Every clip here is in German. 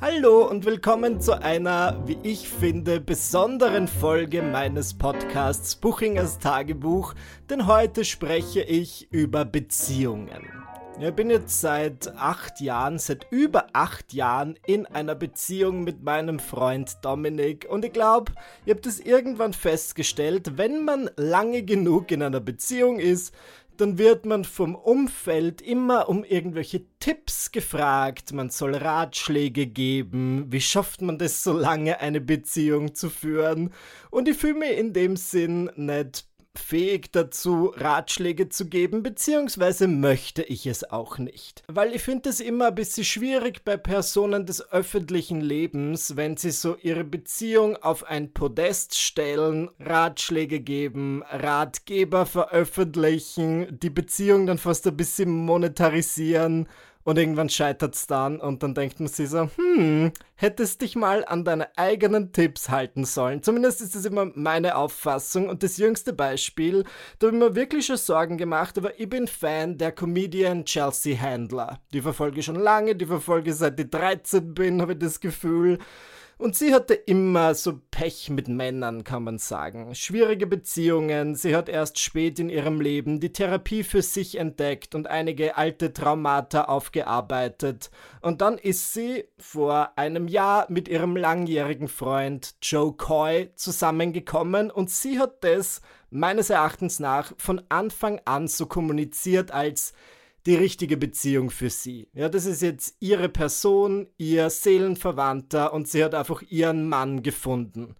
Hallo und willkommen zu einer, wie ich finde, besonderen Folge meines Podcasts Buchingers Tagebuch, denn heute spreche ich über Beziehungen. Ich bin jetzt seit acht Jahren, seit über acht Jahren in einer Beziehung mit meinem Freund Dominik und ich glaube, ihr habt es irgendwann festgestellt, wenn man lange genug in einer Beziehung ist, dann wird man vom Umfeld immer um irgendwelche Tipps gefragt, man soll Ratschläge geben, wie schafft man das so lange eine Beziehung zu führen? Und ich fühle mich in dem Sinn nicht fähig dazu, Ratschläge zu geben, beziehungsweise möchte ich es auch nicht. Weil ich finde es immer ein bisschen schwierig bei Personen des öffentlichen Lebens, wenn sie so ihre Beziehung auf ein Podest stellen, Ratschläge geben, Ratgeber veröffentlichen, die Beziehung dann fast ein bisschen monetarisieren und irgendwann scheitert es dann und dann denkt man sich so, hm, hättest dich mal an deine eigenen Tipps halten sollen. Zumindest ist das immer meine Auffassung. Und das jüngste Beispiel, da habe ich mir wirklich schon Sorgen gemacht, aber ich bin Fan der Comedian Chelsea Handler. Die verfolge ich schon lange, die verfolge ich seit ich 13 bin, habe ich das Gefühl. Und sie hatte immer so Pech mit Männern, kann man sagen. Schwierige Beziehungen, sie hat erst spät in ihrem Leben die Therapie für sich entdeckt und einige alte Traumata aufgearbeitet. Und dann ist sie vor einem Jahr mit ihrem langjährigen Freund Joe Coy zusammengekommen und sie hat das meines Erachtens nach von Anfang an so kommuniziert als die richtige Beziehung für sie. Ja, das ist jetzt ihre Person, ihr Seelenverwandter und sie hat einfach ihren Mann gefunden.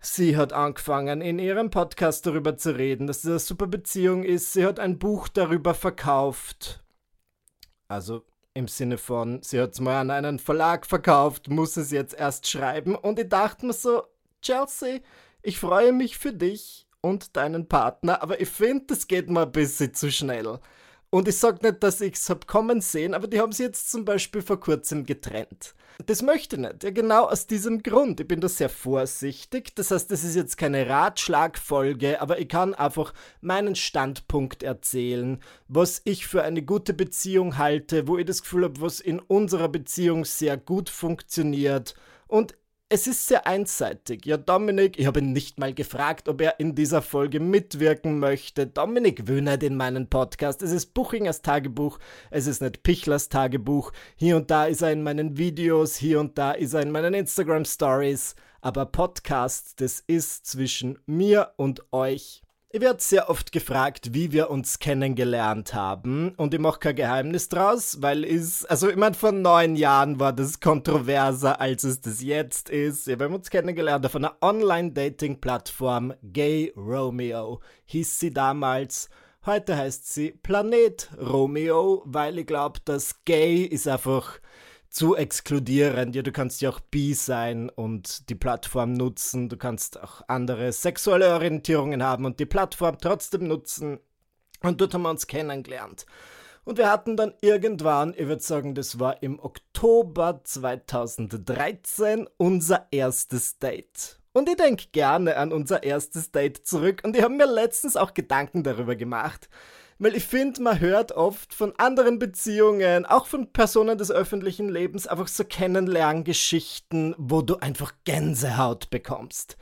Sie hat angefangen, in ihrem Podcast darüber zu reden, dass es eine super Beziehung ist. Sie hat ein Buch darüber verkauft. Also im Sinne von, sie hat es mal an einen Verlag verkauft, muss es jetzt erst schreiben. Und ich dachte mir so, Chelsea, ich freue mich für dich und deinen Partner, aber ich finde, das geht mal ein bisschen zu schnell. Und ich sage nicht, dass ich es habe kommen sehen, aber die haben sie jetzt zum Beispiel vor kurzem getrennt. Das möchte ich nicht. Ja, genau aus diesem Grund. Ich bin da sehr vorsichtig. Das heißt, das ist jetzt keine Ratschlagfolge, aber ich kann einfach meinen Standpunkt erzählen, was ich für eine gute Beziehung halte, wo ich das Gefühl habe, was in unserer Beziehung sehr gut funktioniert. Und es ist sehr einseitig. Ja, Dominik, ich habe ihn nicht mal gefragt, ob er in dieser Folge mitwirken möchte. Dominik wöhnert in meinen Podcast. Es ist Buchingers Tagebuch, es ist nicht Pichlers Tagebuch. Hier und da ist er in meinen Videos, hier und da ist er in meinen Instagram Stories. Aber Podcast, das ist zwischen mir und euch. Ich werde sehr oft gefragt, wie wir uns kennengelernt haben und ich mache kein Geheimnis draus, weil es, also ich meine, vor neun Jahren war das kontroverser, als es das jetzt ist. Wir haben uns kennengelernt auf einer Online-Dating-Plattform Gay Romeo, hieß sie damals. Heute heißt sie Planet Romeo, weil ich glaube, dass Gay ist einfach zu exkludierend. Ja, du kannst ja auch bi sein und die Plattform nutzen. Du kannst auch andere sexuelle Orientierungen haben und die Plattform trotzdem nutzen. Und dort haben wir uns kennengelernt. Und wir hatten dann irgendwann, ich würde sagen, das war im Oktober 2013, unser erstes Date. Und ich denke gerne an unser erstes Date zurück und ich habe mir letztens auch Gedanken darüber gemacht. Weil ich finde, man hört oft von anderen Beziehungen, auch von Personen des öffentlichen Lebens, einfach so Kennenlerngeschichten, wo du einfach Gänsehaut bekommst.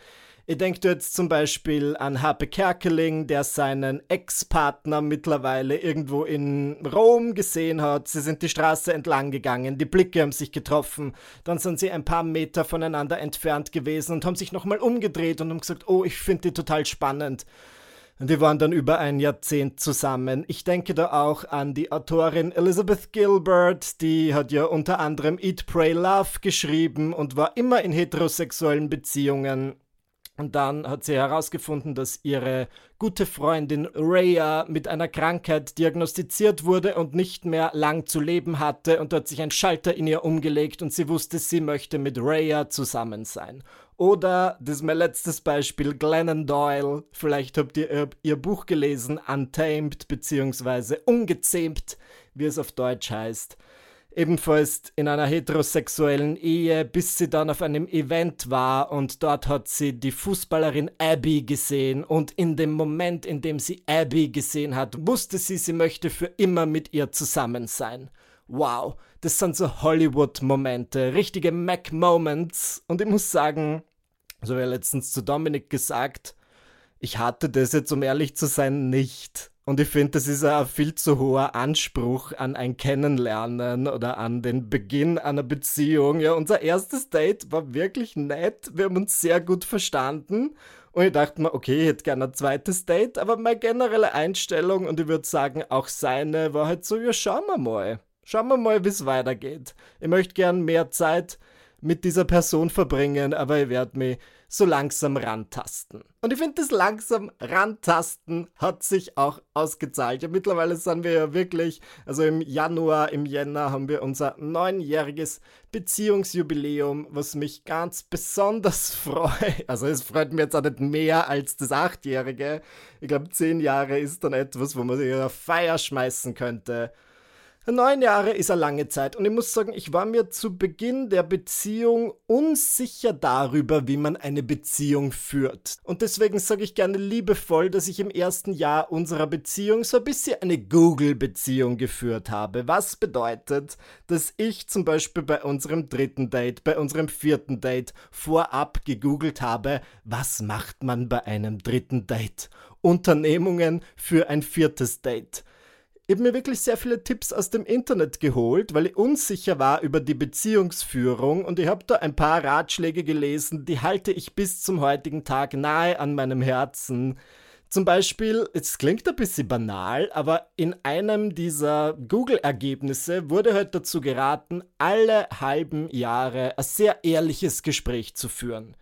Ich denke jetzt zum Beispiel an Harpe Kerkeling, der seinen Ex-Partner mittlerweile irgendwo in Rom gesehen hat. Sie sind die Straße entlang gegangen, die Blicke haben sich getroffen. Dann sind sie ein paar Meter voneinander entfernt gewesen und haben sich nochmal umgedreht und haben gesagt, oh, ich finde die total spannend. Und die waren dann über ein Jahrzehnt zusammen. Ich denke da auch an die Autorin Elizabeth Gilbert, die hat ja unter anderem Eat, Pray, Love geschrieben und war immer in heterosexuellen Beziehungen. Und dann hat sie herausgefunden, dass ihre gute Freundin Rhea mit einer Krankheit diagnostiziert wurde und nicht mehr lang zu leben hatte. Und dort hat sich ein Schalter in ihr umgelegt und sie wusste, sie möchte mit Rhea zusammen sein. Oder, das ist mein letztes Beispiel, Glennon Doyle. Vielleicht habt ihr ihr Buch gelesen, Untamed, beziehungsweise Ungezähmt, wie es auf Deutsch heißt ebenfalls in einer heterosexuellen Ehe, bis sie dann auf einem Event war und dort hat sie die Fußballerin Abby gesehen und in dem Moment, in dem sie Abby gesehen hat, wusste sie, sie möchte für immer mit ihr zusammen sein. wow, das sind so Hollywood-Momente, richtige Mac-Moments. Und ich muss sagen, so wie letztens zu Dominik gesagt, ich hatte das jetzt, um ehrlich zu sein, nicht. Und ich finde, das ist ein viel zu hoher Anspruch an ein Kennenlernen oder an den Beginn einer Beziehung. Ja, unser erstes Date war wirklich nett. Wir haben uns sehr gut verstanden. Und ich dachte mir, okay, ich hätte gerne ein zweites Date, aber meine generelle Einstellung und ich würde sagen, auch seine war halt so, ja, schauen wir mal. Schauen wir mal, wie es weitergeht. Ich möchte gern mehr Zeit mit dieser Person verbringen, aber ich werde mich so langsam rantasten. Und ich finde, das langsam rantasten hat sich auch ausgezahlt. Ja, mittlerweile sind wir ja wirklich, also im Januar, im Jänner haben wir unser neunjähriges Beziehungsjubiläum, was mich ganz besonders freut. Also es freut mich jetzt auch nicht mehr als das achtjährige. Ich glaube, zehn Jahre ist dann etwas, wo man sich auf Feier schmeißen könnte. Neun Jahre ist eine lange Zeit und ich muss sagen, ich war mir zu Beginn der Beziehung unsicher darüber, wie man eine Beziehung führt. Und deswegen sage ich gerne liebevoll, dass ich im ersten Jahr unserer Beziehung so ein bisschen eine Google-Beziehung geführt habe. Was bedeutet, dass ich zum Beispiel bei unserem dritten Date, bei unserem vierten Date vorab gegoogelt habe, was macht man bei einem dritten Date? Unternehmungen für ein viertes Date. Ich habe mir wirklich sehr viele Tipps aus dem Internet geholt, weil ich unsicher war über die Beziehungsführung und ich habe da ein paar Ratschläge gelesen, die halte ich bis zum heutigen Tag nahe an meinem Herzen. Zum Beispiel, es klingt ein bisschen banal, aber in einem dieser Google-Ergebnisse wurde halt dazu geraten, alle halben Jahre ein sehr ehrliches Gespräch zu führen.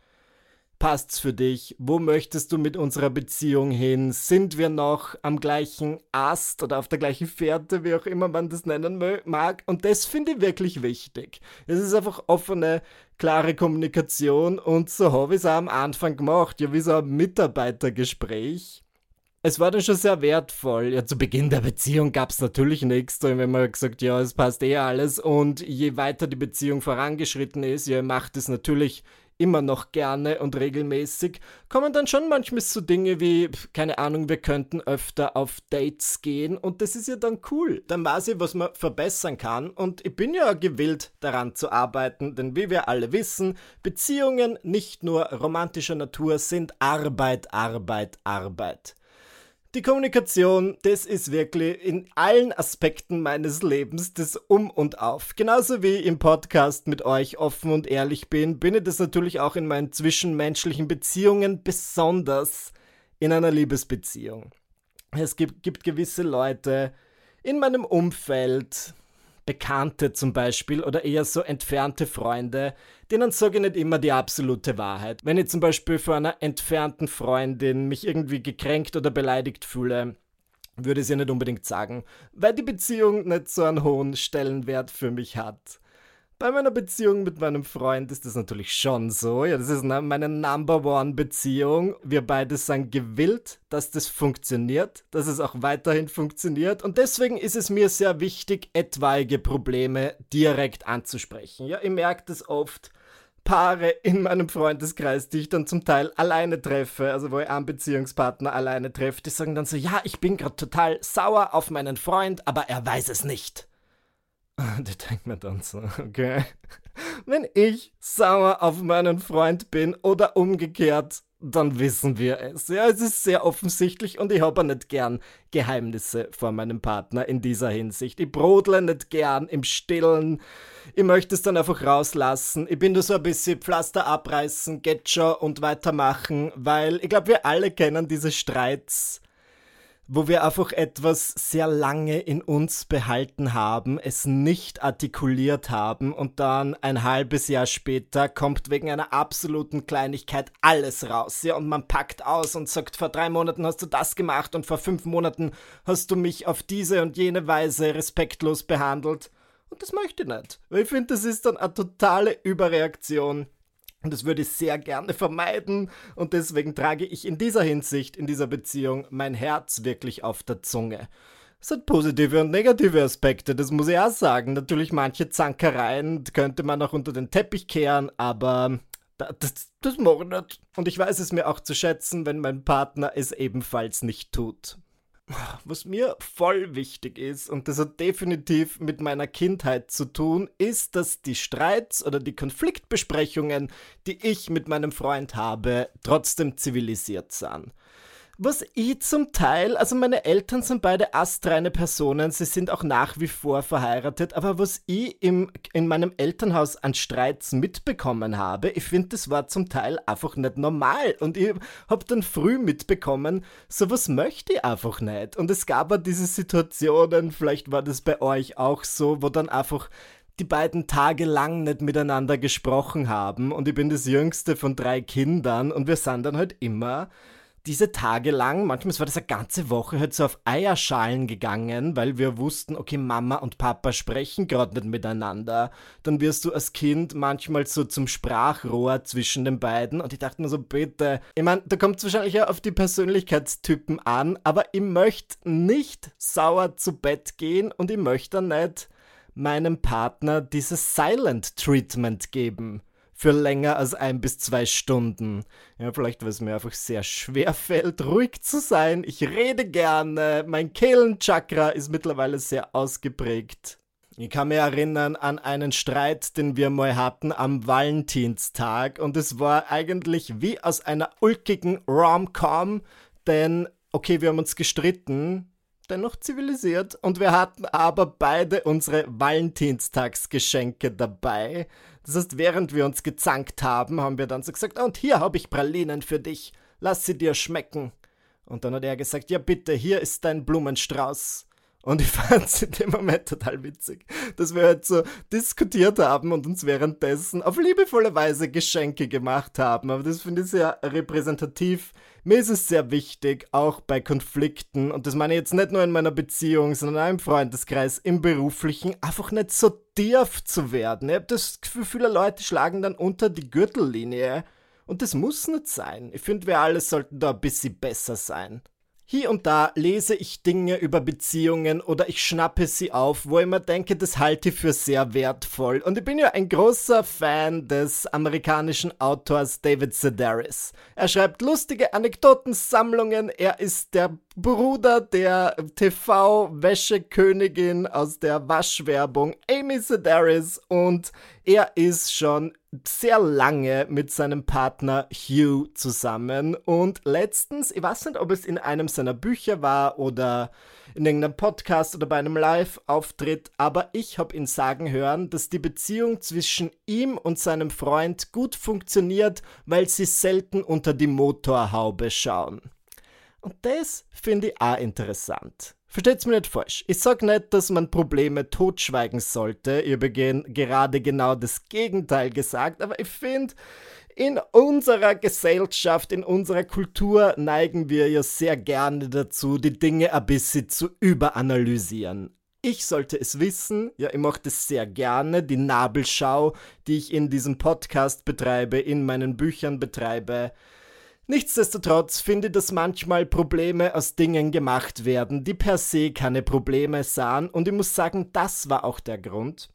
Passt's für dich? Wo möchtest du mit unserer Beziehung hin? Sind wir noch am gleichen Ast oder auf der gleichen Fährte, wie auch immer man das nennen mag? Und das finde ich wirklich wichtig. Es ist einfach offene, klare Kommunikation und so habe ich es am Anfang gemacht, ja wie so ein Mitarbeitergespräch. Es war dann schon sehr wertvoll. Ja, zu Beginn der Beziehung gab es natürlich nichts. Da haben wir gesagt, ja, es passt eh alles. Und je weiter die Beziehung vorangeschritten ist, ja, macht es natürlich immer noch gerne und regelmäßig, kommen dann schon manchmal so Dinge wie, keine Ahnung, wir könnten öfter auf Dates gehen und das ist ja dann cool. Dann weiß ich, was man verbessern kann und ich bin ja gewillt daran zu arbeiten, denn wie wir alle wissen, Beziehungen nicht nur romantischer Natur sind Arbeit, Arbeit, Arbeit. Die Kommunikation, das ist wirklich in allen Aspekten meines Lebens das Um und Auf. Genauso wie ich im Podcast mit euch offen und ehrlich bin, bin ich das natürlich auch in meinen zwischenmenschlichen Beziehungen, besonders in einer Liebesbeziehung. Es gibt, gibt gewisse Leute in meinem Umfeld, Bekannte zum Beispiel oder eher so entfernte Freunde, denen sage ich nicht immer die absolute Wahrheit. Wenn ich zum Beispiel vor einer entfernten Freundin mich irgendwie gekränkt oder beleidigt fühle, würde ich ihr nicht unbedingt sagen, weil die Beziehung nicht so einen hohen Stellenwert für mich hat. Bei meiner Beziehung mit meinem Freund ist das natürlich schon so. Ja, das ist meine Number One Beziehung. Wir beide sind gewillt, dass das funktioniert, dass es auch weiterhin funktioniert. Und deswegen ist es mir sehr wichtig, etwaige Probleme direkt anzusprechen. Ja, ich merke das oft. Paare in meinem Freundeskreis, die ich dann zum Teil alleine treffe, also wo ich einen Beziehungspartner alleine treffe, die sagen dann so, ja, ich bin gerade total sauer auf meinen Freund, aber er weiß es nicht. Da denkt man dann so, okay. Wenn ich sauer auf meinen Freund bin oder umgekehrt, dann wissen wir es. Ja, es ist sehr offensichtlich und ich habe nicht gern Geheimnisse vor meinem Partner in dieser Hinsicht. Ich brodle nicht gern im Stillen. Ich möchte es dann einfach rauslassen. Ich bin da so ein bisschen Pflaster abreißen, Getcher und weitermachen, weil ich glaube, wir alle kennen diese Streits wo wir einfach etwas sehr lange in uns behalten haben, es nicht artikuliert haben und dann ein halbes Jahr später kommt wegen einer absoluten Kleinigkeit alles raus. Ja, und man packt aus und sagt, vor drei Monaten hast du das gemacht und vor fünf Monaten hast du mich auf diese und jene Weise respektlos behandelt. Und das möchte ich nicht. Weil ich finde, das ist dann eine totale Überreaktion und das würde ich sehr gerne vermeiden. Und deswegen trage ich in dieser Hinsicht, in dieser Beziehung, mein Herz wirklich auf der Zunge. Es hat positive und negative Aspekte, das muss ich auch sagen. Natürlich manche Zankereien könnte man auch unter den Teppich kehren, aber das, das ich nicht. Und ich weiß es mir auch zu schätzen, wenn mein Partner es ebenfalls nicht tut. Was mir voll wichtig ist, und das hat definitiv mit meiner Kindheit zu tun, ist, dass die Streits oder die Konfliktbesprechungen, die ich mit meinem Freund habe, trotzdem zivilisiert sind was ich zum Teil, also meine Eltern sind beide astreine Personen, sie sind auch nach wie vor verheiratet, aber was ich im, in meinem Elternhaus an Streits mitbekommen habe, ich finde, das war zum Teil einfach nicht normal und ich habe dann früh mitbekommen, sowas möchte ich einfach nicht. Und es gab auch diese Situationen, vielleicht war das bei euch auch so, wo dann einfach die beiden Tage lang nicht miteinander gesprochen haben und ich bin das jüngste von drei Kindern und wir sind dann halt immer diese Tage lang, manchmal war das eine ganze Woche, halt so auf Eierschalen gegangen, weil wir wussten, okay, Mama und Papa sprechen gerade nicht miteinander. Dann wirst du als Kind manchmal so zum Sprachrohr zwischen den beiden und ich dachte mir so, bitte, ich meine, da kommt es wahrscheinlich ja auf die Persönlichkeitstypen an, aber ich möchte nicht sauer zu Bett gehen und ich möchte nicht meinem Partner dieses Silent Treatment geben für länger als ein bis zwei Stunden. Ja, vielleicht weil es mir einfach sehr schwer fällt, ruhig zu sein. Ich rede gerne. Mein Kehlenchakra ist mittlerweile sehr ausgeprägt. Ich kann mich erinnern an einen Streit, den wir mal hatten am Valentinstag und es war eigentlich wie aus einer ulkigen Rom-Com, denn okay, wir haben uns gestritten, dennoch zivilisiert und wir hatten aber beide unsere Valentinstagsgeschenke dabei. Das heißt, während wir uns gezankt haben, haben wir dann so gesagt, und hier habe ich Pralinen für dich, lass sie dir schmecken. Und dann hat er gesagt, ja bitte, hier ist dein Blumenstrauß. Und ich fand es in dem Moment total witzig, dass wir halt so diskutiert haben und uns währenddessen auf liebevolle Weise Geschenke gemacht haben. Aber das finde ich sehr repräsentativ. Mir ist es sehr wichtig, auch bei Konflikten, und das meine ich jetzt nicht nur in meiner Beziehung, sondern auch im Freundeskreis, im beruflichen, einfach nicht so tief zu werden. Ich habe das Gefühl, viele Leute schlagen dann unter die Gürtellinie. Und das muss nicht sein. Ich finde, wir alle sollten da ein bisschen besser sein. Hier und da lese ich Dinge über Beziehungen oder ich schnappe sie auf, wo ich mir denke, das halte ich für sehr wertvoll. Und ich bin ja ein großer Fan des amerikanischen Autors David Sedaris. Er schreibt lustige Anekdotensammlungen. Er ist der Bruder der TV-Wäschekönigin aus der Waschwerbung Amy Sedaris und er ist schon sehr lange mit seinem Partner Hugh zusammen und letztens, ich weiß nicht, ob es in einem seiner Bücher war oder in irgendeinem Podcast oder bei einem Live-Auftritt, aber ich habe ihn sagen hören, dass die Beziehung zwischen ihm und seinem Freund gut funktioniert, weil sie selten unter die Motorhaube schauen. Und das finde ich auch interessant. Versteht's mir nicht falsch. Ich sag nicht, dass man Probleme totschweigen sollte. Ihr begehen gerade genau das Gegenteil gesagt, aber ich finde, in unserer Gesellschaft, in unserer Kultur neigen wir ja sehr gerne dazu, die Dinge ein bisschen zu überanalysieren. Ich sollte es wissen, ja, ich mache das sehr gerne, die Nabelschau, die ich in diesem Podcast betreibe, in meinen Büchern betreibe. Nichtsdestotrotz finde ich, dass manchmal Probleme aus Dingen gemacht werden, die per se keine Probleme sahen, und ich muss sagen, das war auch der Grund,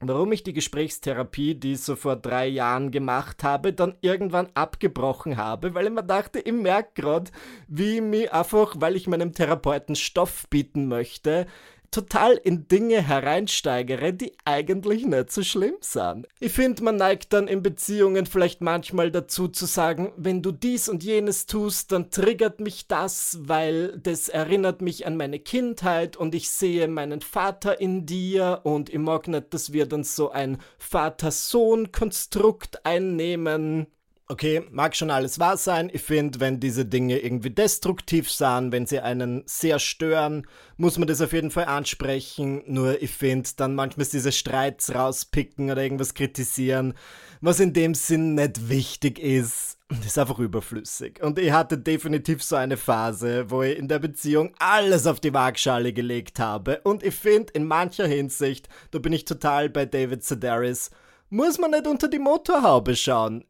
warum ich die Gesprächstherapie, die ich so vor drei Jahren gemacht habe, dann irgendwann abgebrochen habe, weil ich mir dachte, ich merke gerade, wie mir einfach, weil ich meinem Therapeuten Stoff bieten möchte, total in Dinge hereinsteigere, die eigentlich nicht so schlimm sind. Ich finde, man neigt dann in Beziehungen vielleicht manchmal dazu zu sagen, wenn du dies und jenes tust, dann triggert mich das, weil das erinnert mich an meine Kindheit und ich sehe meinen Vater in dir und ich mag nicht, dass wir dann so ein Vater-Sohn-Konstrukt einnehmen okay, mag schon alles wahr sein. Ich finde, wenn diese Dinge irgendwie destruktiv sind, wenn sie einen sehr stören, muss man das auf jeden Fall ansprechen. Nur ich finde, dann manchmal diese Streits rauspicken oder irgendwas kritisieren, was in dem Sinn nicht wichtig ist, ist einfach überflüssig. Und ich hatte definitiv so eine Phase, wo ich in der Beziehung alles auf die Waagschale gelegt habe. Und ich finde, in mancher Hinsicht, da bin ich total bei David Sedaris, muss man nicht unter die Motorhaube schauen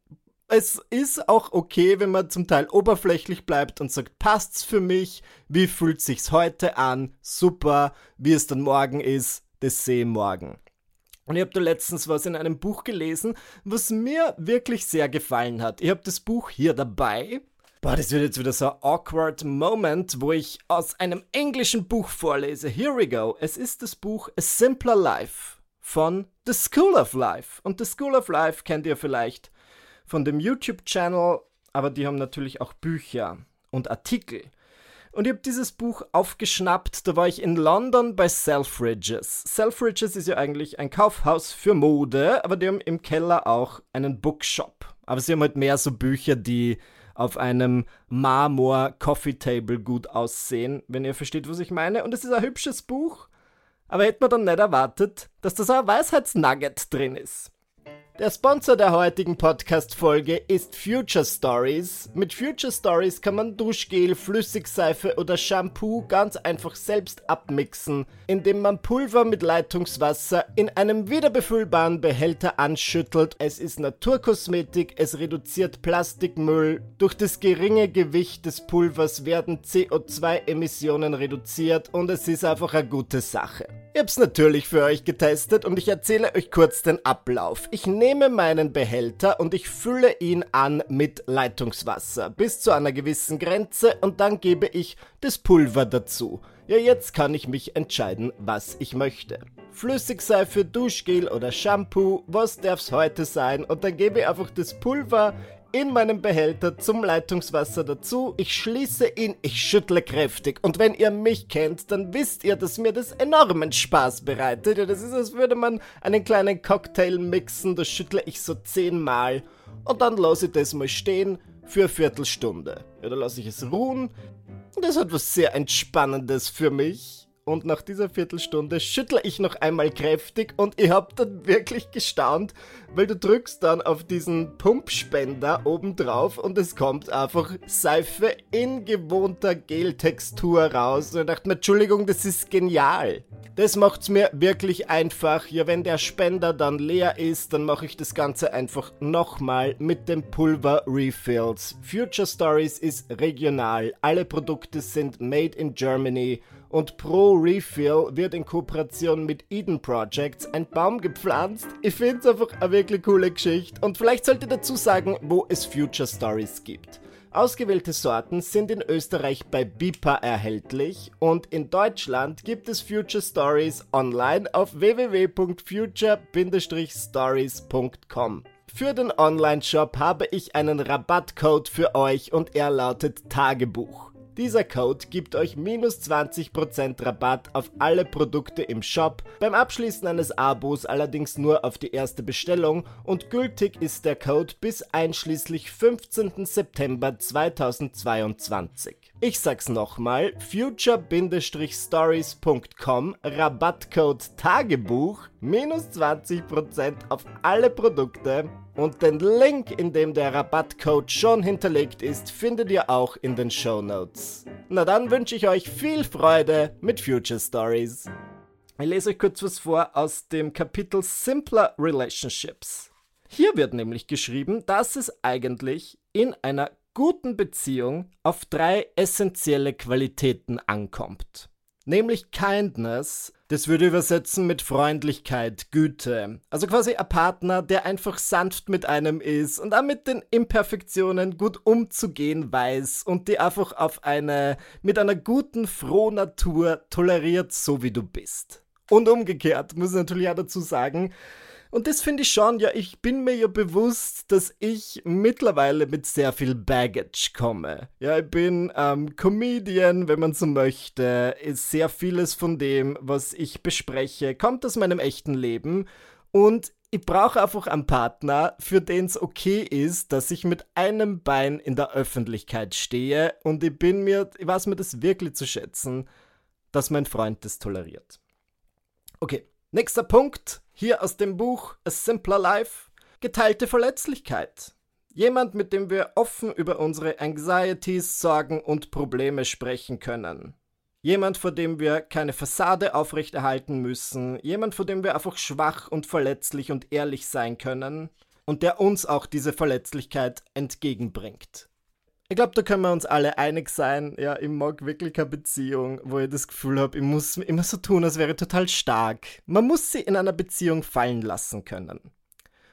es ist auch okay, wenn man zum Teil oberflächlich bleibt und sagt, passt's für mich? Wie fühlt sich's heute an? Super. Wie es dann morgen ist, das sehe morgen. Und ich habe da letztens was in einem Buch gelesen, was mir wirklich sehr gefallen hat. Ich habe das Buch hier dabei. Boah, das wird jetzt wieder so ein awkward Moment, wo ich aus einem englischen Buch vorlese. Here we go. Es ist das Buch A Simpler Life von The School of Life. Und The School of Life kennt ihr vielleicht von dem YouTube-Channel, aber die haben natürlich auch Bücher und Artikel. Und ich habe dieses Buch aufgeschnappt, da war ich in London bei Selfridges. Selfridges ist ja eigentlich ein Kaufhaus für Mode, aber die haben im Keller auch einen Bookshop. Aber sie haben halt mehr so Bücher, die auf einem Marmor-Coffee-Table gut aussehen, wenn ihr versteht, was ich meine. Und es ist ein hübsches Buch, aber hätte man dann nicht erwartet, dass da so ein Weisheitsnugget drin ist. Der Sponsor der heutigen Podcast-Folge ist Future Stories. Mit Future Stories kann man Duschgel, Flüssigseife oder Shampoo ganz einfach selbst abmixen, indem man Pulver mit Leitungswasser in einem wiederbefüllbaren Behälter anschüttelt. Es ist Naturkosmetik, es reduziert Plastikmüll. Durch das geringe Gewicht des Pulvers werden CO2-Emissionen reduziert und es ist einfach eine gute Sache. Ich hab's natürlich für euch getestet und ich erzähle euch kurz den Ablauf. Ich nehme meinen Behälter und ich fülle ihn an mit Leitungswasser bis zu einer gewissen Grenze und dann gebe ich das Pulver dazu. Ja, jetzt kann ich mich entscheiden, was ich möchte. Flüssigseife, Duschgel oder Shampoo, was darf's heute sein? Und dann gebe ich einfach das Pulver in meinem Behälter zum Leitungswasser dazu. Ich schließe ihn, ich schüttle kräftig. Und wenn ihr mich kennt, dann wisst ihr, dass mir das enormen Spaß bereitet. Ja, das ist, als würde man einen kleinen Cocktail mixen. Das schüttle ich so zehnmal. Und dann lasse ich das mal stehen für eine Viertelstunde. Ja, dann lasse ich es ruhen. Und das hat was sehr Entspannendes für mich und nach dieser Viertelstunde schüttle ich noch einmal kräftig und ich habe dann wirklich gestaunt, weil du drückst dann auf diesen Pumpspender oben drauf und es kommt einfach Seife in gewohnter Geltextur raus. Und ich dachte mir, Entschuldigung, das ist genial. Das macht's mir wirklich einfach. Ja, wenn der Spender dann leer ist, dann mache ich das Ganze einfach nochmal mit dem Pulver Refills. Future Stories ist regional. Alle Produkte sind made in Germany und pro Refill wird in Kooperation mit Eden Projects ein Baum gepflanzt. Ich finde es einfach eine wirklich coole Geschichte und vielleicht sollte dazu sagen, wo es Future Stories gibt. Ausgewählte Sorten sind in Österreich bei BIPA erhältlich und in Deutschland gibt es Future Stories online auf www.future-stories.com. Für den Online-Shop habe ich einen Rabattcode für euch und er lautet Tagebuch. Dieser Code gibt euch minus 20% Rabatt auf alle Produkte im Shop, beim Abschließen eines Abos allerdings nur auf die erste Bestellung und gültig ist der Code bis einschließlich 15. September 2022. Ich sag's nochmal, future-stories.com, Rabattcode Tagebuch, minus 20% auf alle Produkte und den Link, in dem der Rabattcode schon hinterlegt ist, findet ihr auch in den Show Notes. Na dann wünsche ich euch viel Freude mit Future Stories. Ich lese euch kurz was vor aus dem Kapitel Simpler Relationships. Hier wird nämlich geschrieben, dass es eigentlich in einer guten Beziehung auf drei essentielle Qualitäten ankommt. Nämlich Kindness, das würde übersetzen mit Freundlichkeit, Güte. Also quasi ein Partner, der einfach sanft mit einem ist und auch mit den Imperfektionen gut umzugehen weiß und die einfach auf eine, mit einer guten Frohnatur toleriert, so wie du bist. Und umgekehrt, muss ich natürlich auch dazu sagen, und das finde ich schon, ja, ich bin mir ja bewusst, dass ich mittlerweile mit sehr viel Baggage komme. Ja, ich bin ähm, Comedian, wenn man so möchte. Ist sehr vieles von dem, was ich bespreche, kommt aus meinem echten Leben. Und ich brauche einfach einen Partner, für den es okay ist, dass ich mit einem Bein in der Öffentlichkeit stehe. Und ich bin mir, ich weiß mir das wirklich zu schätzen, dass mein Freund das toleriert. Okay, nächster Punkt. Hier aus dem Buch A Simpler Life. Geteilte Verletzlichkeit. Jemand, mit dem wir offen über unsere Anxieties, Sorgen und Probleme sprechen können. Jemand, vor dem wir keine Fassade aufrechterhalten müssen. Jemand, vor dem wir einfach schwach und verletzlich und ehrlich sein können. Und der uns auch diese Verletzlichkeit entgegenbringt. Ich glaube, da können wir uns alle einig sein. Ja, ich mag wirklich eine Beziehung, wo ich das Gefühl habe, ich muss immer so tun, als wäre ich total stark. Man muss sie in einer Beziehung fallen lassen können.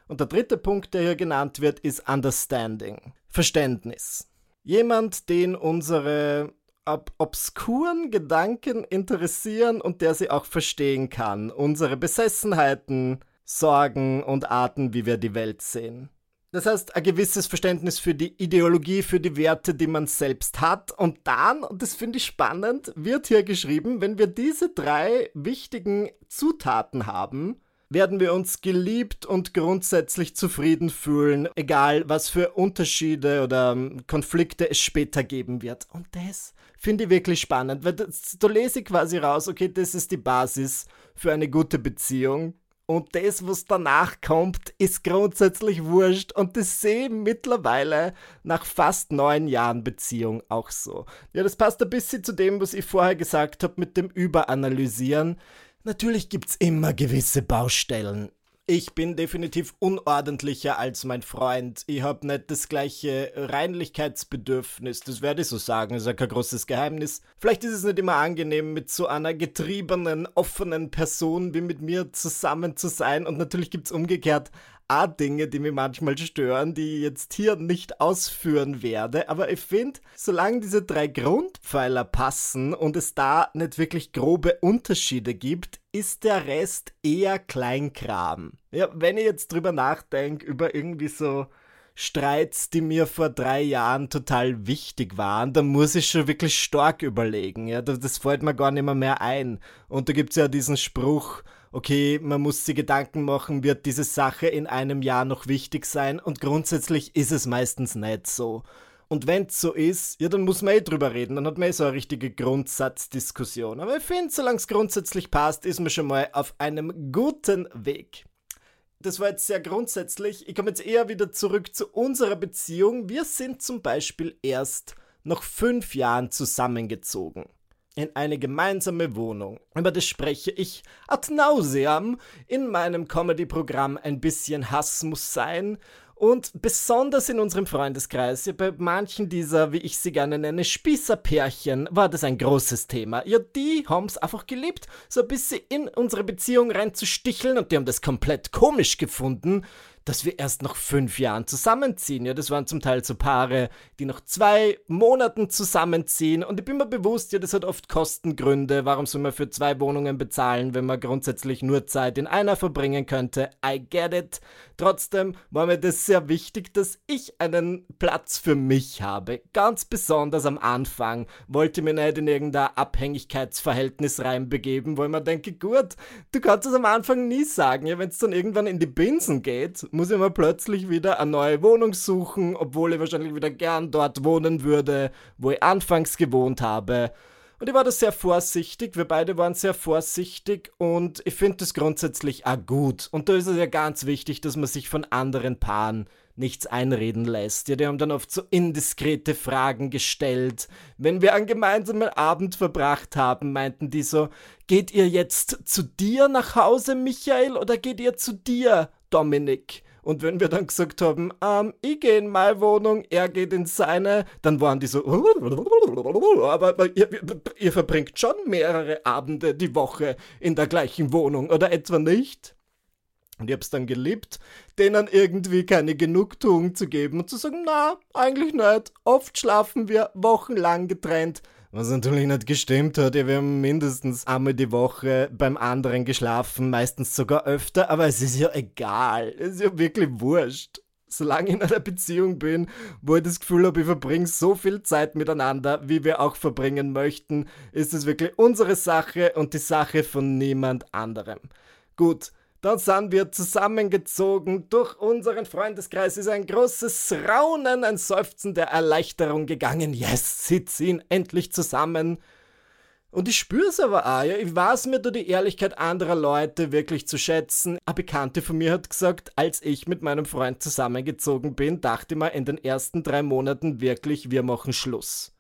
Und der dritte Punkt, der hier genannt wird, ist Understanding. Verständnis. Jemand, den unsere ob obskuren Gedanken interessieren und der sie auch verstehen kann. Unsere Besessenheiten, Sorgen und Arten, wie wir die Welt sehen. Das heißt, ein gewisses Verständnis für die Ideologie, für die Werte, die man selbst hat. Und dann, und das finde ich spannend, wird hier geschrieben, wenn wir diese drei wichtigen Zutaten haben, werden wir uns geliebt und grundsätzlich zufrieden fühlen, egal was für Unterschiede oder ähm, Konflikte es später geben wird. Und das finde ich wirklich spannend, weil das, da lese ich quasi raus, okay, das ist die Basis für eine gute Beziehung. Und das, was danach kommt, ist grundsätzlich wurscht. Und das sehe ich mittlerweile nach fast neun Jahren Beziehung auch so. Ja, das passt ein bisschen zu dem, was ich vorher gesagt habe mit dem Überanalysieren. Natürlich gibt's immer gewisse Baustellen. Ich bin definitiv unordentlicher als mein Freund. Ich habe nicht das gleiche Reinlichkeitsbedürfnis. Das werde ich so sagen, ist ja kein großes Geheimnis. Vielleicht ist es nicht immer angenehm, mit so einer getriebenen, offenen Person wie mit mir zusammen zu sein. Und natürlich gibt es umgekehrt auch Dinge, die mich manchmal stören, die ich jetzt hier nicht ausführen werde. Aber ich finde, solange diese drei Grundpfeiler passen und es da nicht wirklich grobe Unterschiede gibt, ist der Rest eher Kleinkram. Ja, wenn ich jetzt drüber nachdenke, über irgendwie so Streits, die mir vor drei Jahren total wichtig waren, dann muss ich schon wirklich stark überlegen. Ja, das fällt mir gar nicht mehr ein. Und da gibt es ja diesen Spruch, okay, man muss sich Gedanken machen, wird diese Sache in einem Jahr noch wichtig sein? Und grundsätzlich ist es meistens nicht so. Und wenn es so ist, ja, dann muss man eh drüber reden. Dann hat man eh so eine richtige Grundsatzdiskussion. Aber ich finde, solange es grundsätzlich passt, ist man schon mal auf einem guten Weg. Das war jetzt sehr grundsätzlich. Ich komme jetzt eher wieder zurück zu unserer Beziehung. Wir sind zum Beispiel erst nach fünf Jahren zusammengezogen in eine gemeinsame Wohnung. Über das spreche ich ad nauseam in meinem Comedy-Programm Ein bisschen Hass muss sein. Und besonders in unserem Freundeskreis, ja, bei manchen dieser, wie ich sie gerne nenne, Spießerpärchen, war das ein großes Thema. Ja, die haben es einfach geliebt, so ein bisschen in unsere Beziehung reinzusticheln und die haben das komplett komisch gefunden, dass wir erst nach fünf Jahren zusammenziehen. Ja, das waren zum Teil so Paare, die nach zwei Monaten zusammenziehen. Und ich bin mir bewusst, ja, das hat oft Kostengründe. Warum soll man für zwei Wohnungen bezahlen, wenn man grundsätzlich nur Zeit in einer verbringen könnte? I get it. Trotzdem war mir das sehr wichtig, dass ich einen Platz für mich habe. Ganz besonders am Anfang wollte ich mir nicht in irgendein Abhängigkeitsverhältnis reinbegeben, wo ich mir denke, gut, du kannst es am Anfang nie sagen. Ja, wenn es dann irgendwann in die Binsen geht, muss ich mir plötzlich wieder eine neue Wohnung suchen, obwohl ich wahrscheinlich wieder gern dort wohnen würde, wo ich anfangs gewohnt habe. Und ich war da sehr vorsichtig, wir beide waren sehr vorsichtig und ich finde das grundsätzlich auch gut. Und da ist es ja ganz wichtig, dass man sich von anderen Paaren nichts einreden lässt. Ja, die haben dann oft so indiskrete Fragen gestellt. Wenn wir einen gemeinsamen Abend verbracht haben, meinten die so, geht ihr jetzt zu dir nach Hause, Michael, oder geht ihr zu dir, Dominik? Und wenn wir dann gesagt haben, ähm, ich gehe in meine Wohnung, er geht in seine, dann waren die so, aber, ihr, ihr verbringt schon mehrere Abende die Woche in der gleichen Wohnung, oder etwa nicht? Und ich hab's dann geliebt, denen irgendwie keine Genugtuung zu geben und zu sagen, na, eigentlich nicht. Oft schlafen wir wochenlang getrennt. Was natürlich nicht gestimmt hat. Ja, wir haben mindestens einmal die Woche beim anderen geschlafen, meistens sogar öfter, aber es ist ja egal. Es ist ja wirklich wurscht. Solange ich in einer Beziehung bin, wo ich das Gefühl habe, ich verbringe so viel Zeit miteinander, wie wir auch verbringen möchten, ist es wirklich unsere Sache und die Sache von niemand anderem. Gut, dann sind wir zusammengezogen. Durch unseren Freundeskreis ist ein großes Raunen, ein Seufzen der Erleichterung gegangen. Yes, sie ziehen endlich zusammen. Und ich spüre es aber auch, ja. Ich weiß mir da die Ehrlichkeit anderer Leute wirklich zu schätzen. Eine Bekannte von mir hat gesagt, als ich mit meinem Freund zusammengezogen bin, dachte ich mir in den ersten drei Monaten wirklich, wir machen Schluss.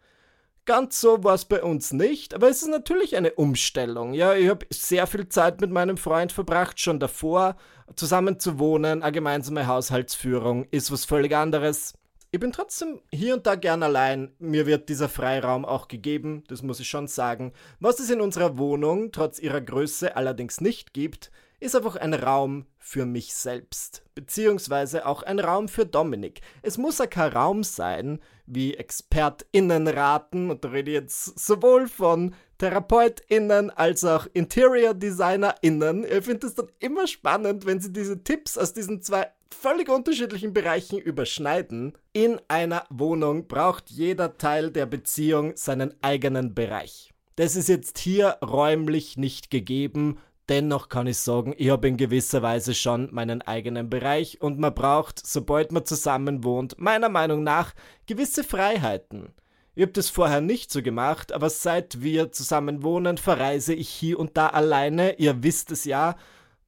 Ganz so war es bei uns nicht, aber es ist natürlich eine Umstellung. Ja, ich habe sehr viel Zeit mit meinem Freund verbracht, schon davor. Zusammen zu wohnen, eine gemeinsame Haushaltsführung ist was völlig anderes. Ich bin trotzdem hier und da gern allein. Mir wird dieser Freiraum auch gegeben, das muss ich schon sagen. Was es in unserer Wohnung trotz ihrer Größe allerdings nicht gibt, ist einfach ein Raum für mich selbst, beziehungsweise auch ein Raum für Dominik. Es muss ja kein Raum sein, wie ExpertInnen raten, und da rede ich jetzt sowohl von TherapeutInnen als auch Interior DesignerInnen. Ich finde es dann immer spannend, wenn sie diese Tipps aus diesen zwei völlig unterschiedlichen Bereichen überschneiden. In einer Wohnung braucht jeder Teil der Beziehung seinen eigenen Bereich. Das ist jetzt hier räumlich nicht gegeben, Dennoch kann ich sagen, ich habe in gewisser Weise schon meinen eigenen Bereich und man braucht, sobald man zusammen wohnt, meiner Meinung nach gewisse Freiheiten. Ich habe das vorher nicht so gemacht, aber seit wir zusammen wohnen, verreise ich hier und da alleine, ihr wisst es ja,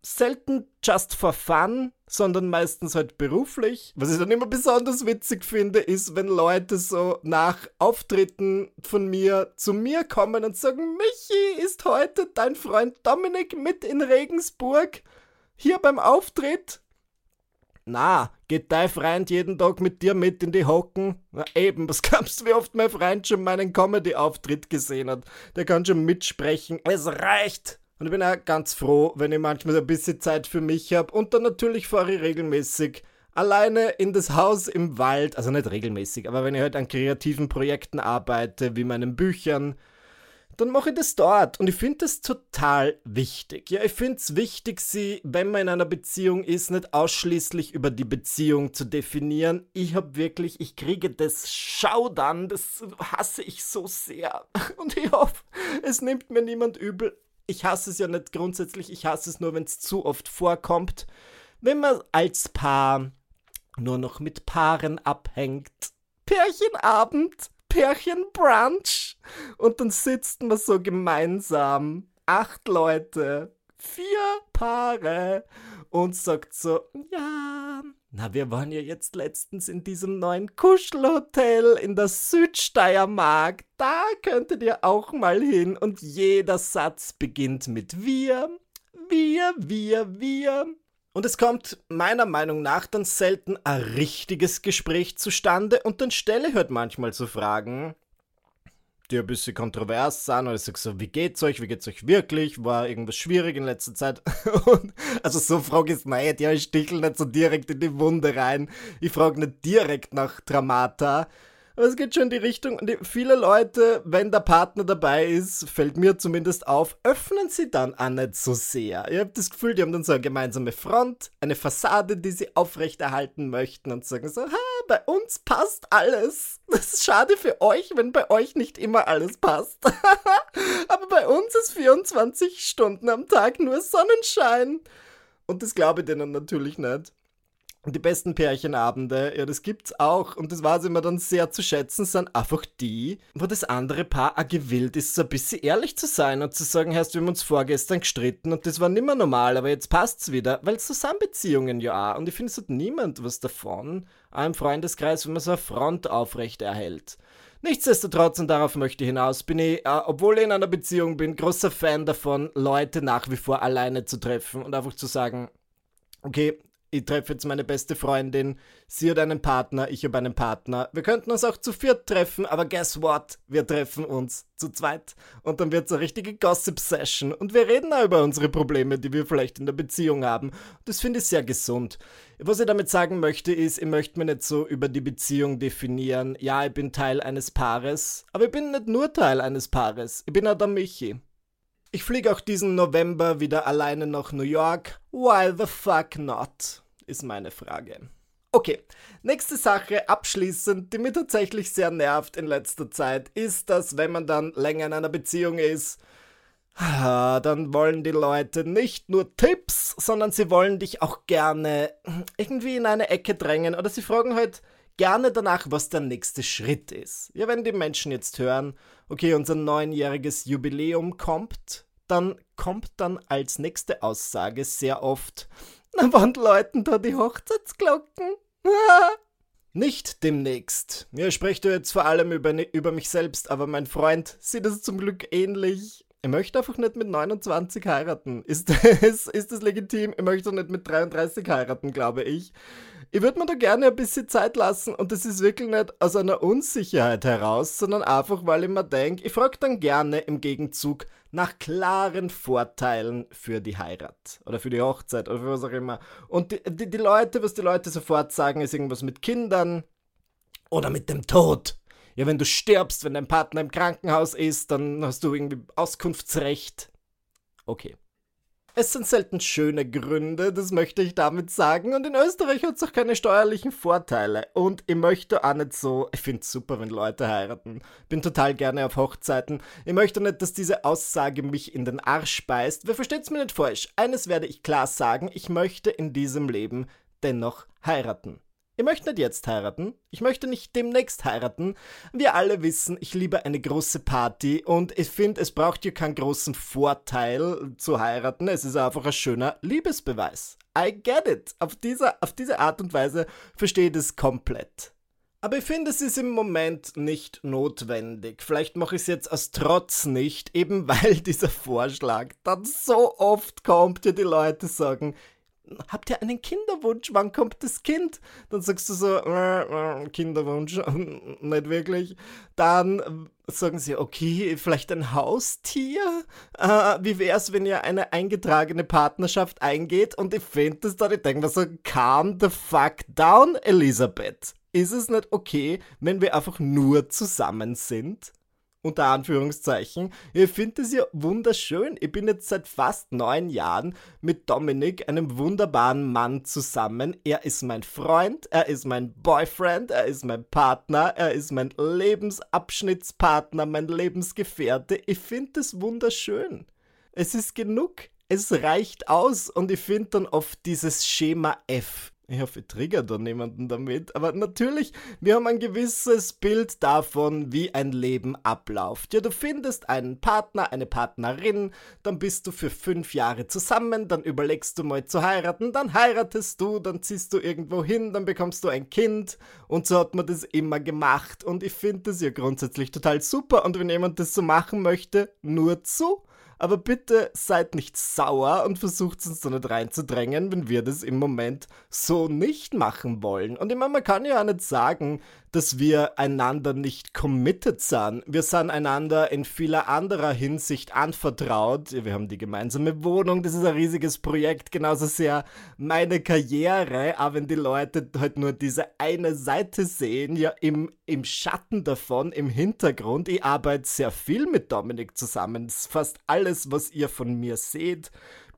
selten just for fun, sondern meistens halt beruflich. Was ich dann immer besonders witzig finde, ist, wenn Leute so nach Auftritten von mir zu mir kommen und sagen, Michi, ist heute dein Freund Dominik mit in Regensburg? Hier beim Auftritt? Na, geht dein Freund jeden Tag mit dir mit in die Hocken? Na eben, was glaubst du, wie oft mein Freund schon meinen Comedy-Auftritt gesehen hat? Der kann schon mitsprechen. Es reicht! Und ich bin auch ganz froh, wenn ich manchmal ein bisschen Zeit für mich habe und dann natürlich fahre ich regelmäßig alleine in das Haus im Wald, also nicht regelmäßig, aber wenn ich halt an kreativen Projekten arbeite, wie meinen Büchern, dann mache ich das dort. Und ich finde das total wichtig. Ja, ich finde es wichtig, sie, wenn man in einer Beziehung ist, nicht ausschließlich über die Beziehung zu definieren. Ich habe wirklich, ich kriege das Schaudern, das hasse ich so sehr. Und ich hoffe, es nimmt mir niemand übel ich hasse es ja nicht grundsätzlich, ich hasse es nur, wenn es zu oft vorkommt. Wenn man als Paar nur noch mit Paaren abhängt. Pärchenabend, Pärchenbrunch. Und dann sitzt man so gemeinsam. Acht Leute, vier Paare. Und sagt so, ja, na, wir waren ja jetzt letztens in diesem neuen Kuschelhotel in der Südsteiermark. Da könntet ihr auch mal hin. Und jeder Satz beginnt mit wir, wir, wir, wir. Und es kommt meiner Meinung nach dann selten ein richtiges Gespräch zustande und dann stelle halt manchmal so Fragen, die ein bisschen kontrovers sind. Und ich sage so, wie geht's euch? Wie geht's euch wirklich? War irgendwas schwierig in letzter Zeit? Und also so frage ich nicht. Ja, ich stichle nicht so direkt in die Wunde rein. Ich frage nicht direkt nach Dramata. Aber es geht schon in die Richtung. Und viele Leute, wenn der Partner dabei ist, fällt mir zumindest auf, öffnen sie dann auch nicht so sehr. Ich habe das Gefühl, die haben dann so eine gemeinsame Front, eine Fassade, die sie aufrechterhalten möchten und sagen so, ha, bei uns passt alles. Das ist schade für euch, wenn bei euch nicht immer alles passt. Aber bei uns ist 24 Stunden am Tag nur Sonnenschein. Und das glaube ich denen natürlich nicht. Die besten Pärchenabende, ja, das gibt's auch. Und das weiß immer dann sehr zu schätzen, sind einfach die, wo das andere Paar auch gewillt ist, so ein bisschen ehrlich zu sein und zu sagen, hast wir haben uns vorgestern gestritten und das war nimmer normal, aber jetzt passt's wieder. Weil so sind Beziehungen ja auch. Und ich finde, es hat niemand was davon, im Freundeskreis, wenn man so eine Front aufrecht erhält. Nichtsdestotrotz, und darauf möchte ich hinaus, bin ich, äh, obwohl ich in einer Beziehung bin, großer Fan davon, Leute nach wie vor alleine zu treffen und einfach zu sagen, okay, ich treffe jetzt meine beste Freundin, sie hat einen Partner, ich habe einen Partner. Wir könnten uns auch zu viert treffen, aber guess what? Wir treffen uns zu zweit. Und dann wird es eine richtige Gossip-Session. Und wir reden auch über unsere Probleme, die wir vielleicht in der Beziehung haben. Das finde ich sehr gesund. Was ich damit sagen möchte, ist, ich möchte mir nicht so über die Beziehung definieren. Ja, ich bin Teil eines Paares, aber ich bin nicht nur Teil eines Paares. Ich bin auch der Michi. Ich fliege auch diesen November wieder alleine nach New York. Why the fuck not? Ist meine Frage. Okay, nächste Sache abschließend, die mir tatsächlich sehr nervt in letzter Zeit, ist, dass wenn man dann länger in einer Beziehung ist, dann wollen die Leute nicht nur Tipps, sondern sie wollen dich auch gerne irgendwie in eine Ecke drängen oder sie fragen halt, gerne danach, was der nächste Schritt ist. Ja, wenn die Menschen jetzt hören, okay, unser neunjähriges Jubiläum kommt, dann kommt dann als nächste Aussage sehr oft, na, wann läuten da die Hochzeitsglocken? Nicht demnächst. Ja, sprecht du jetzt vor allem über, über mich selbst, aber mein Freund sieht es zum Glück ähnlich. Ich möchte einfach nicht mit 29 heiraten. Ist das, ist das legitim? Ich möchte nicht mit 33 heiraten, glaube ich. Ich würde mir da gerne ein bisschen Zeit lassen und das ist wirklich nicht aus einer Unsicherheit heraus, sondern einfach, weil ich mir denke, ich frage dann gerne im Gegenzug nach klaren Vorteilen für die Heirat oder für die Hochzeit oder für was auch immer. Und die, die, die Leute, was die Leute sofort sagen, ist irgendwas mit Kindern oder mit dem Tod. Ja, wenn du stirbst, wenn dein Partner im Krankenhaus ist, dann hast du irgendwie Auskunftsrecht. Okay. Es sind selten schöne Gründe, das möchte ich damit sagen. Und in Österreich hat es auch keine steuerlichen Vorteile. Und ich möchte auch nicht so. Ich finde es super, wenn Leute heiraten. Bin total gerne auf Hochzeiten. Ich möchte nicht, dass diese Aussage mich in den Arsch beißt. Wer versteht's mir nicht falsch? Eines werde ich klar sagen: Ich möchte in diesem Leben dennoch heiraten. Ich möchte nicht jetzt heiraten. Ich möchte nicht demnächst heiraten. Wir alle wissen, ich liebe eine große Party und ich finde, es braucht hier keinen großen Vorteil zu heiraten. Es ist einfach ein schöner Liebesbeweis. I get it. Auf diese, auf diese Art und Weise verstehe ich das komplett. Aber ich finde, es ist im Moment nicht notwendig. Vielleicht mache ich es jetzt aus Trotz nicht, eben weil dieser Vorschlag dann so oft kommt, ja die Leute sagen, habt ihr einen Kinderwunsch? Wann kommt das Kind? Dann sagst du so, äh, äh, Kinderwunsch, nicht wirklich. Dann sagen sie, okay, vielleicht ein Haustier? Äh, wie wäre es, wenn ihr eine eingetragene Partnerschaft eingeht? Und ich finde das dann, ich denke mir so, calm the fuck down, Elisabeth. Ist es nicht okay, wenn wir einfach nur zusammen sind? Unter Anführungszeichen. Ich finde es ja wunderschön. Ich bin jetzt seit fast neun Jahren mit Dominik, einem wunderbaren Mann, zusammen. Er ist mein Freund, er ist mein Boyfriend, er ist mein Partner, er ist mein Lebensabschnittspartner, mein Lebensgefährte. Ich finde es wunderschön. Es ist genug. Es reicht aus und ich finde dann oft dieses Schema F ich hoffe, ich trigger da niemanden damit. Aber natürlich, wir haben ein gewisses Bild davon, wie ein Leben abläuft. Ja, du findest einen Partner, eine Partnerin, dann bist du für fünf Jahre zusammen, dann überlegst du mal zu heiraten, dann heiratest du, dann ziehst du irgendwo hin, dann bekommst du ein Kind. Und so hat man das immer gemacht. Und ich finde das ja grundsätzlich total super. Und wenn jemand das so machen möchte, nur zu. Aber bitte seid nicht sauer und versucht uns da nicht reinzudrängen, wenn wir das im Moment so nicht machen wollen. Und ich meine, man kann ja auch nicht sagen, dass wir einander nicht committed sind. Wir sind einander in vieler anderer Hinsicht anvertraut. Wir haben die gemeinsame Wohnung, das ist ein riesiges Projekt, genauso sehr meine Karriere. Aber wenn die Leute halt nur diese eine Seite sehen, ja im, im Schatten davon, im Hintergrund, ich arbeite sehr viel mit Dominik zusammen. Fast alles, was ihr von mir seht.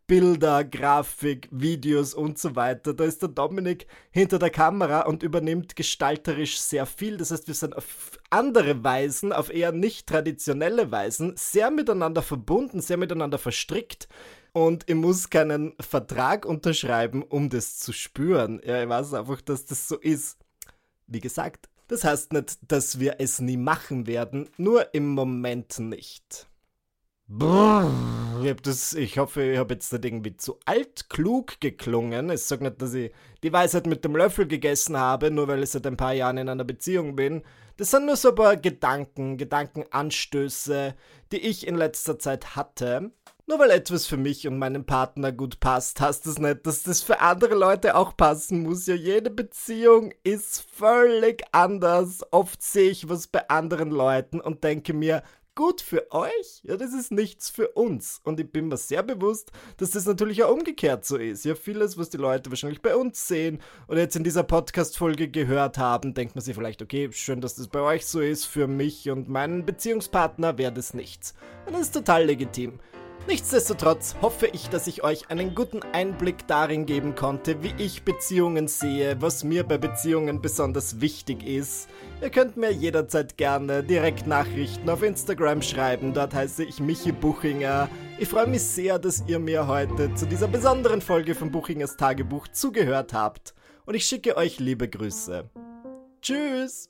Bilder, Grafik, Videos und so weiter. Da ist der Dominik hinter der Kamera und übernimmt gestalterisch sehr viel. Das heißt, wir sind auf andere Weisen, auf eher nicht traditionelle Weisen, sehr miteinander verbunden, sehr miteinander verstrickt. Und ich muss keinen Vertrag unterschreiben, um das zu spüren. Ja, ich weiß einfach, dass das so ist. Wie gesagt, das heißt nicht, dass wir es nie machen werden, nur im Moment nicht. Ich, hab das, ich hoffe, ich habe jetzt nicht irgendwie zu altklug geklungen. Ich sage nicht, dass ich die Weisheit mit dem Löffel gegessen habe, nur weil ich seit ein paar Jahren in einer Beziehung bin. Das sind nur so ein paar Gedanken, Gedankenanstöße, die ich in letzter Zeit hatte. Nur weil etwas für mich und meinen Partner gut passt, heißt das nicht, dass das für andere Leute auch passen muss. Ja, jede Beziehung ist völlig anders. Oft sehe ich was bei anderen Leuten und denke mir, gut für euch, ja, das ist nichts für uns. Und ich bin mir sehr bewusst, dass das natürlich auch umgekehrt so ist. Ja, vieles, was die Leute wahrscheinlich bei uns sehen oder jetzt in dieser Podcast-Folge gehört haben, denkt man sich vielleicht, okay, schön, dass das bei euch so ist. Für mich und meinen Beziehungspartner wäre das nichts. Und das ist total legitim. Nichtsdestotrotz hoffe ich, dass ich euch einen guten Einblick darin geben konnte, wie ich Beziehungen sehe, was mir bei Beziehungen besonders wichtig ist. Ihr könnt mir jederzeit gerne direkt Nachrichten auf Instagram schreiben, dort heiße ich Michi Buchinger. Ich freue mich sehr, dass ihr mir heute zu dieser besonderen Folge von Buchingers Tagebuch zugehört habt und ich schicke euch liebe Grüße. Tschüss!